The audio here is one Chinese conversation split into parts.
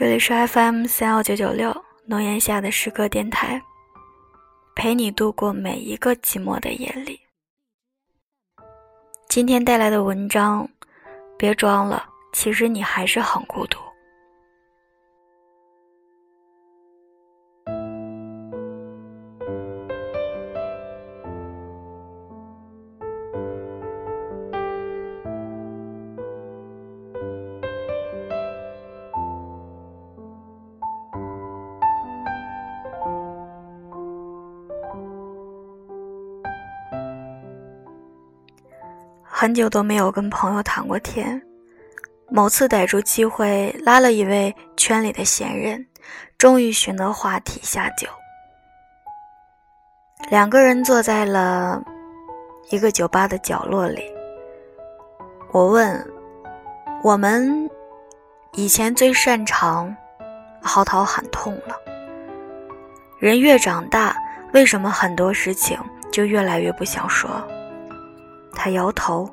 这里是 FM 三幺九九六浓烟下的诗歌电台，陪你度过每一个寂寞的夜里。今天带来的文章，别装了，其实你还是很孤独。很久都没有跟朋友谈过天，某次逮住机会拉了一位圈里的闲人，终于寻得话题下酒。两个人坐在了一个酒吧的角落里。我问：“我们以前最擅长嚎啕喊痛了，人越长大，为什么很多事情就越来越不想说？”他摇头，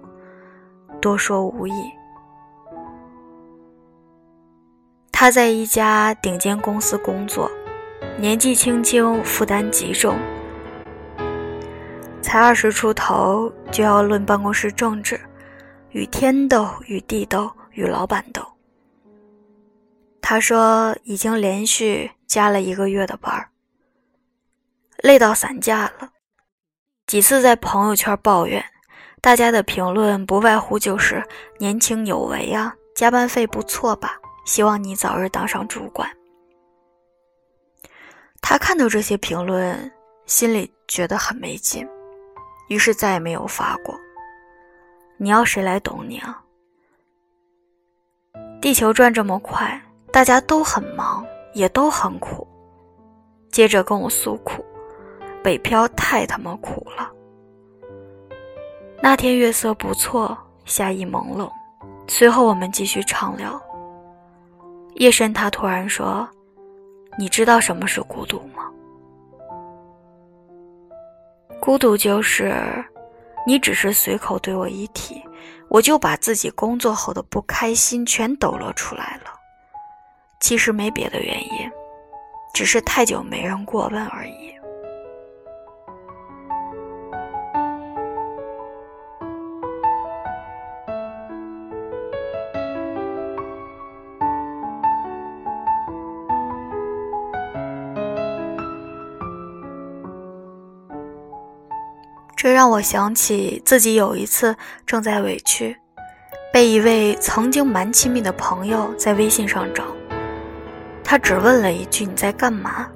多说无益。他在一家顶尖公司工作，年纪轻轻，负担极重，才二十出头就要论办公室政治，与天斗，与地斗，与老板斗。他说已经连续加了一个月的班儿，累到散架了，几次在朋友圈抱怨。大家的评论不外乎就是年轻有为啊，加班费不错吧？希望你早日当上主管。他看到这些评论，心里觉得很没劲，于是再也没有发过。你要谁来懂你啊？地球转这么快，大家都很忙，也都很苦。接着跟我诉苦，北漂太他妈苦了。那天月色不错，夏意朦胧。随后我们继续畅聊。夜深，他突然说：“你知道什么是孤独吗？孤独就是，你只是随口对我一提，我就把自己工作后的不开心全抖落出来了。其实没别的原因，只是太久没人过问而已。”这让我想起自己有一次正在委屈，被一位曾经蛮亲密的朋友在微信上找，他只问了一句“你在干嘛”，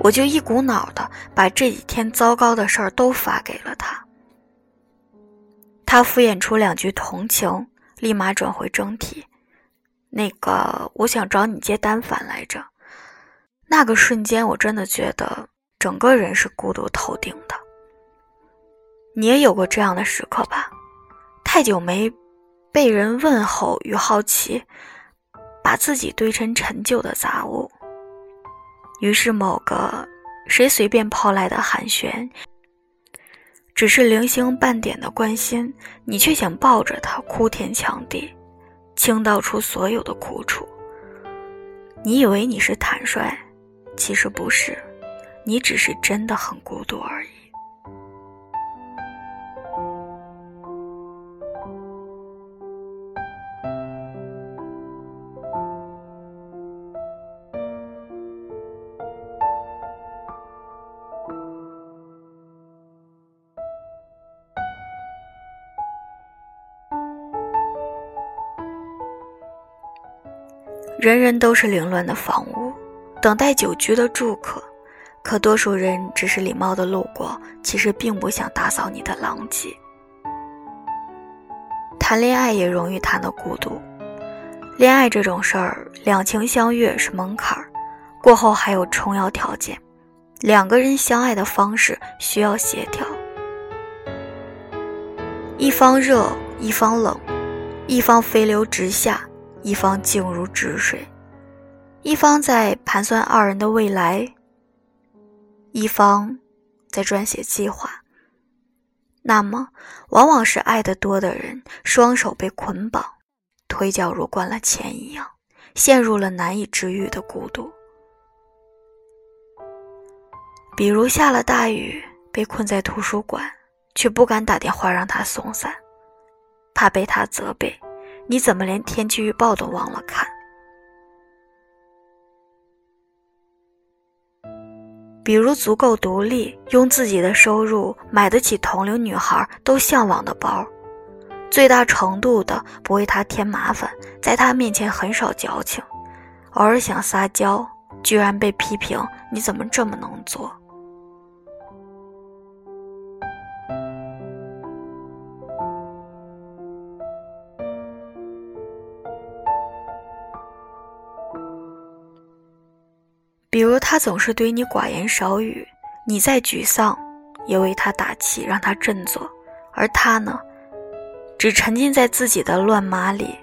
我就一股脑的把这几天糟糕的事儿都发给了他。他敷衍出两句同情，立马转回正题：“那个，我想找你接单反来着。”那个瞬间，我真的觉得整个人是孤独透顶的。你也有过这样的时刻吧？太久没被人问候与好奇，把自己堆成陈旧的杂物。于是某个谁随便抛来的寒暄，只是零星半点的关心，你却想抱着他哭天抢地，倾倒出所有的苦楚。你以为你是坦率，其实不是，你只是真的很孤独而已。人人都是凌乱的房屋，等待久居的住客。可多数人只是礼貌的路过，其实并不想打扫你的狼藉。谈恋爱也容易谈到孤独。恋爱这种事儿，两情相悦是门槛儿，过后还有重要条件。两个人相爱的方式需要协调，一方热，一方冷，一方飞流直下。一方静如止水，一方在盘算二人的未来，一方在撰写计划。那么，往往是爱得多的人，双手被捆绑，腿脚如灌了铅一样，陷入了难以治愈的孤独。比如下了大雨，被困在图书馆，却不敢打电话让他送伞，怕被他责备：“你怎么连天气预报都忘了看？”比如足够独立，用自己的收入买得起同龄女孩都向往的包，最大程度的不为他添麻烦，在他面前很少矫情，偶尔想撒娇，居然被批评：“你怎么这么能做？”比如他总是对你寡言少语，你再沮丧，也为他打气，让他振作；而他呢，只沉浸在自己的乱麻里，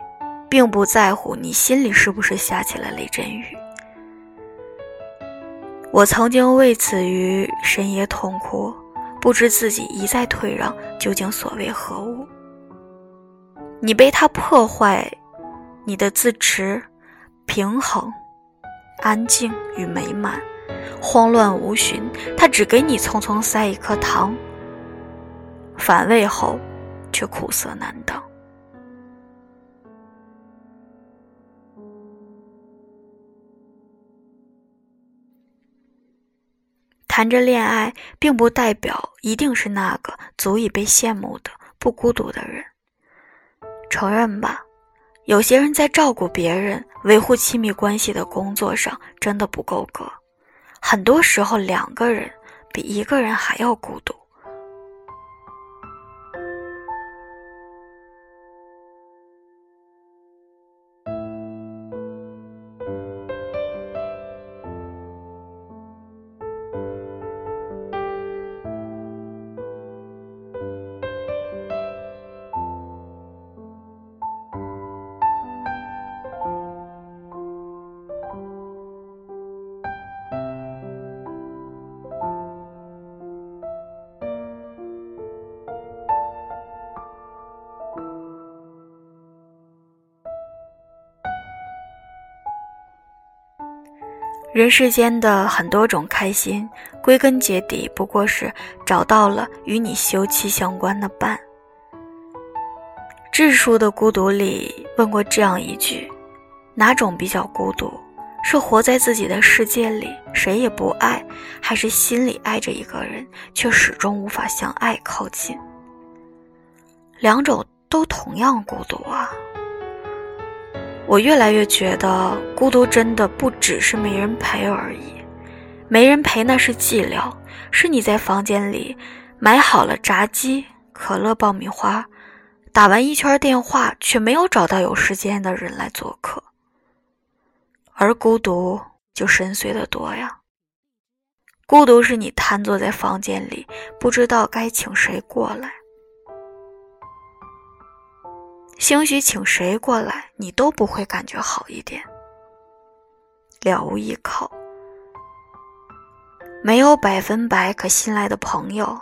并不在乎你心里是不是下起了雷阵雨。我曾经为此于深夜痛哭，不知自己一再退让究竟所为何物。你被他破坏，你的自持、平衡。安静与美满，慌乱无寻。他只给你匆匆塞一颗糖，反胃后却苦涩难当。谈着恋爱，并不代表一定是那个足以被羡慕的不孤独的人。承认吧。有些人在照顾别人、维护亲密关系的工作上真的不够格，很多时候两个人比一个人还要孤独。人世间的很多种开心，归根结底不过是找到了与你休戚相关的伴。智树的孤独里问过这样一句：哪种比较孤独？是活在自己的世界里，谁也不爱，还是心里爱着一个人，却始终无法向爱靠近？两种都同样孤独啊。我越来越觉得，孤独真的不只是没人陪而已。没人陪那是寂寥，是你在房间里买好了炸鸡、可乐、爆米花，打完一圈电话，却没有找到有时间的人来做客。而孤独就深邃的多呀。孤独是你瘫坐在房间里，不知道该请谁过来。兴许请谁过来，你都不会感觉好一点。了无依靠，没有百分百可信赖的朋友，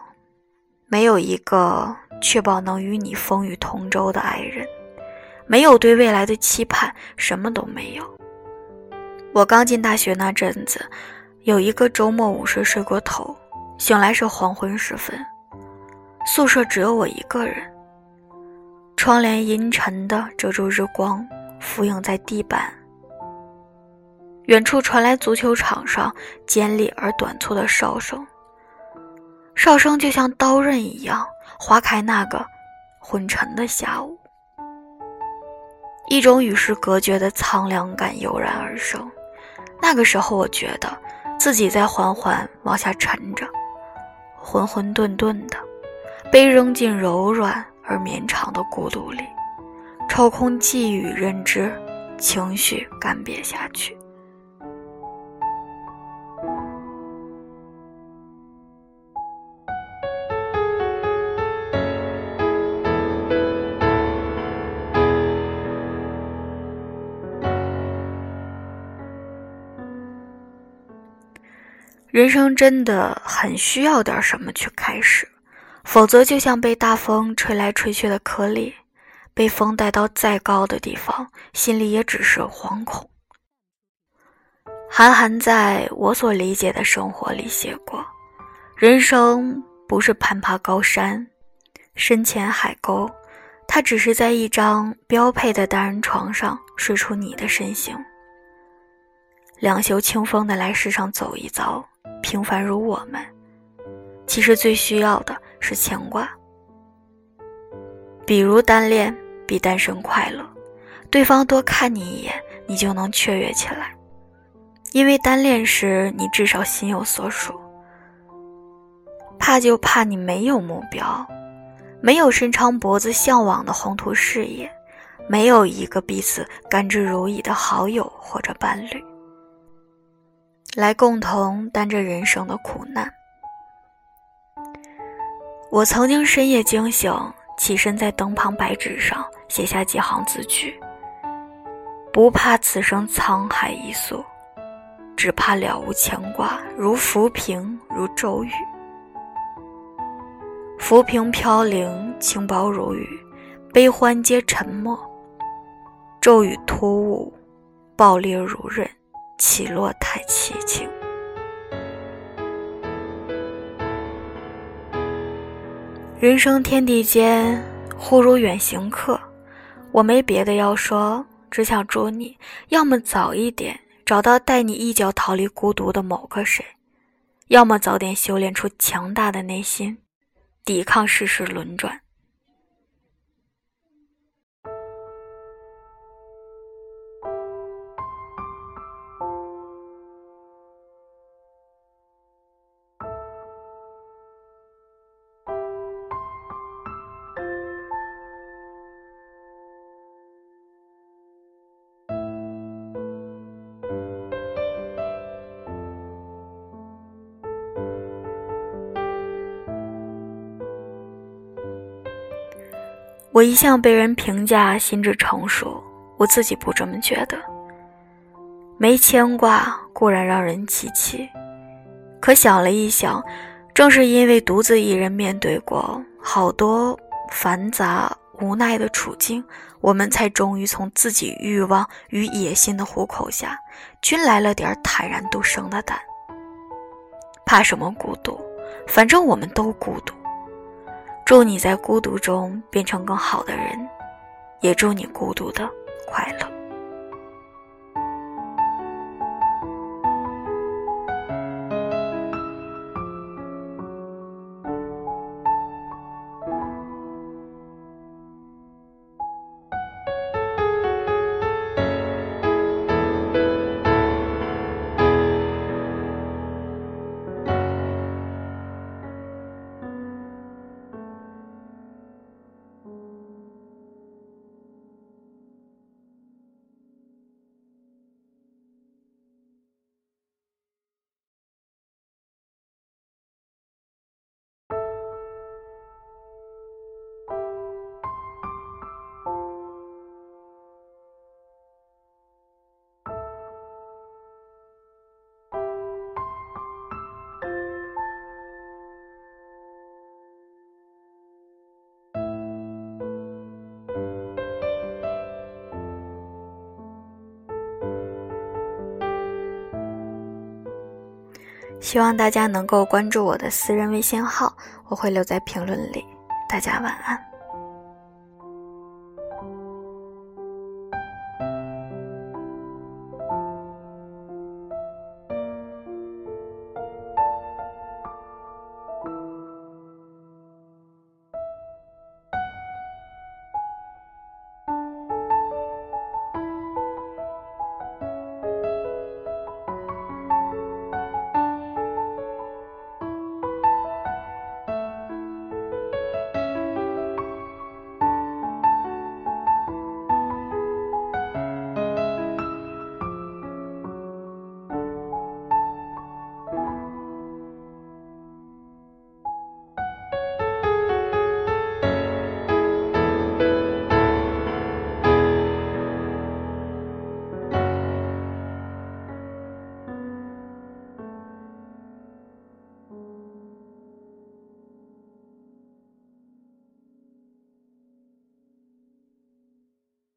没有一个确保能与你风雨同舟的爱人，没有对未来的期盼，什么都没有。我刚进大学那阵子，有一个周末午睡睡过头，醒来是黄昏时分，宿舍只有我一个人。窗帘阴沉的遮住日光，浮影在地板。远处传来足球场上尖利而短促的哨声，哨声就像刀刃一样划开那个昏沉的下午。一种与世隔绝的苍凉感油然而生。那个时候，我觉得自己在缓缓往下沉着，浑浑沌沌的，被扔进柔软。而绵长的孤独里，抽空寄予认知，情绪干瘪下去。人生真的很需要点什么去开始。否则，就像被大风吹来吹去的颗粒，被风带到再高的地方，心里也只是惶恐。韩寒在我所理解的生活里写过：“人生不是攀爬高山，深潜海沟，它只是在一张标配的单人床上睡出你的身形。两袖清风的来世上走一遭，平凡如我们，其实最需要的是牵挂。比如单恋比单身快乐，对方多看你一眼，你就能雀跃起来。”因为单恋时，你至少心有所属。怕就怕你没有目标，没有伸长脖子向往的宏图事业，没有一个彼此甘之如饴的好友或者伴侣，来共同担着人生的苦难。我曾经深夜惊醒，起身在灯旁白纸上写下几行字句：不怕此生沧海一粟。只怕了无牵挂，如浮萍，如骤雨。浮萍飘零，轻薄如雨，悲欢皆沉默。骤雨突兀，暴烈如刃，起落太凄清。人生天地间，忽如远行客。我没别的要说，只想祝你，要么早一点。找到带你一脚逃离孤独的某个谁，要么早点修炼出强大的内心，抵抗世事轮转。我一向被人评价心智成熟，我自己不这么觉得。没牵挂固然让人凄凄，可想了一想，正是因为独自一人面对过好多繁杂无奈的处境，我们才终于从自己欲望与野心的虎口下，均来了点坦然度生的胆。怕什么孤独？反正我们都孤独。祝你在孤独中变成更好的人，也祝你孤独的快乐。希望大家能够关注我的私人微信号，我会留在评论里。大家晚安。